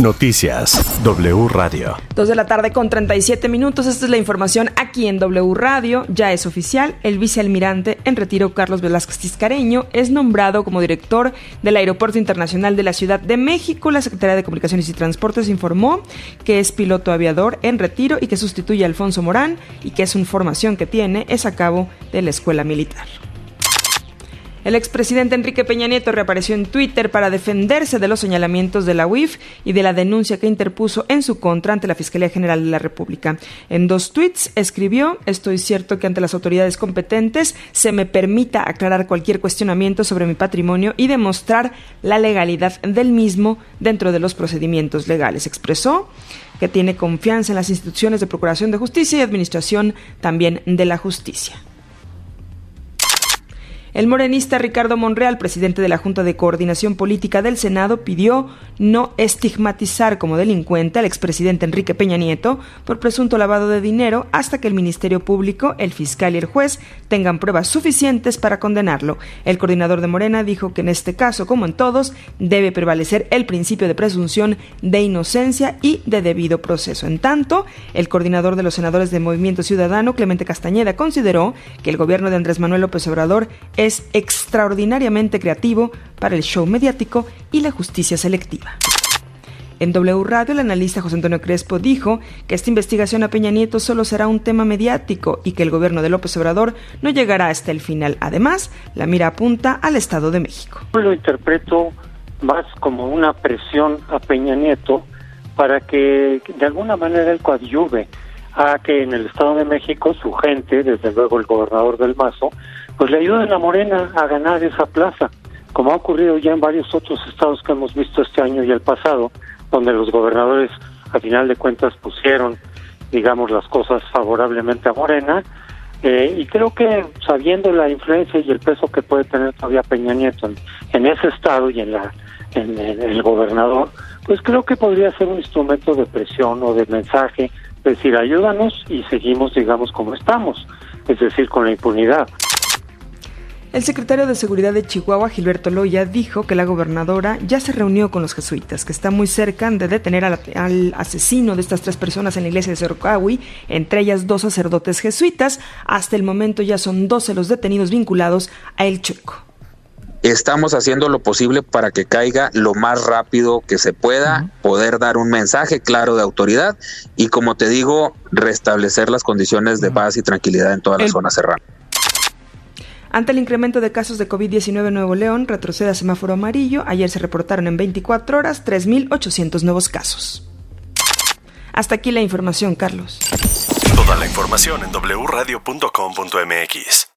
Noticias W Radio. Dos de la tarde con 37 minutos. Esta es la información aquí en W Radio. Ya es oficial. El vicealmirante en retiro Carlos Velázquez Tiscareño es nombrado como director del Aeropuerto Internacional de la Ciudad de México. La Secretaría de Comunicaciones y Transportes informó que es piloto aviador en retiro y que sustituye a Alfonso Morán y que es una formación que tiene es a cabo de la Escuela Militar. El expresidente Enrique Peña Nieto reapareció en Twitter para defenderse de los señalamientos de la UIF y de la denuncia que interpuso en su contra ante la Fiscalía General de la República. En dos tweets escribió, estoy cierto que ante las autoridades competentes se me permita aclarar cualquier cuestionamiento sobre mi patrimonio y demostrar la legalidad del mismo dentro de los procedimientos legales. Expresó que tiene confianza en las instituciones de Procuración de Justicia y Administración también de la Justicia. El morenista Ricardo Monreal, presidente de la Junta de Coordinación Política del Senado, pidió no estigmatizar como delincuente al expresidente Enrique Peña Nieto por presunto lavado de dinero hasta que el Ministerio Público, el fiscal y el juez tengan pruebas suficientes para condenarlo. El coordinador de Morena dijo que en este caso, como en todos, debe prevalecer el principio de presunción de inocencia y de debido proceso. En tanto, el coordinador de los senadores de Movimiento Ciudadano, Clemente Castañeda, consideró que el gobierno de Andrés Manuel López Obrador es extraordinariamente creativo para el show mediático y la justicia selectiva. En W Radio, el analista José Antonio Crespo dijo que esta investigación a Peña Nieto solo será un tema mediático y que el gobierno de López Obrador no llegará hasta el final. Además, la mira apunta al Estado de México. Lo interpreto más como una presión a Peña Nieto para que de alguna manera él coadyuve a que en el Estado de México su gente, desde luego el gobernador del Mazo, pues le ayuden a Morena a ganar esa plaza, como ha ocurrido ya en varios otros estados que hemos visto este año y el pasado, donde los gobernadores a final de cuentas pusieron, digamos, las cosas favorablemente a Morena, eh, y creo que sabiendo la influencia y el peso que puede tener todavía Peña Nieto en, ese estado y en, la, en el gobernador, pues creo que podría ser un instrumento de presión o de mensaje, decir, ayúdanos y seguimos, digamos, como estamos, es decir, con la impunidad. El secretario de Seguridad de Chihuahua, Gilberto Loya, dijo que la gobernadora ya se reunió con los jesuitas, que está muy cerca de detener al, asesino de estas tres personas en la iglesia de Cercahui, entre ellas dos sacerdotes jesuitas. Hasta el momento ya son 12 los detenidos vinculados a El Chueco. Estamos haciendo lo posible para que caiga lo más rápido que se pueda, poder dar un mensaje claro de autoridad y, como te digo, restablecer las condiciones de paz y tranquilidad en toda la zona serrana. Ante el incremento de casos de COVID-19 en Nuevo León, retrocede a semáforo amarillo. Ayer se reportaron en 24 horas 3.800 nuevos casos. Hasta aquí la información, Carlos. Toda la información en wradio.com.mx.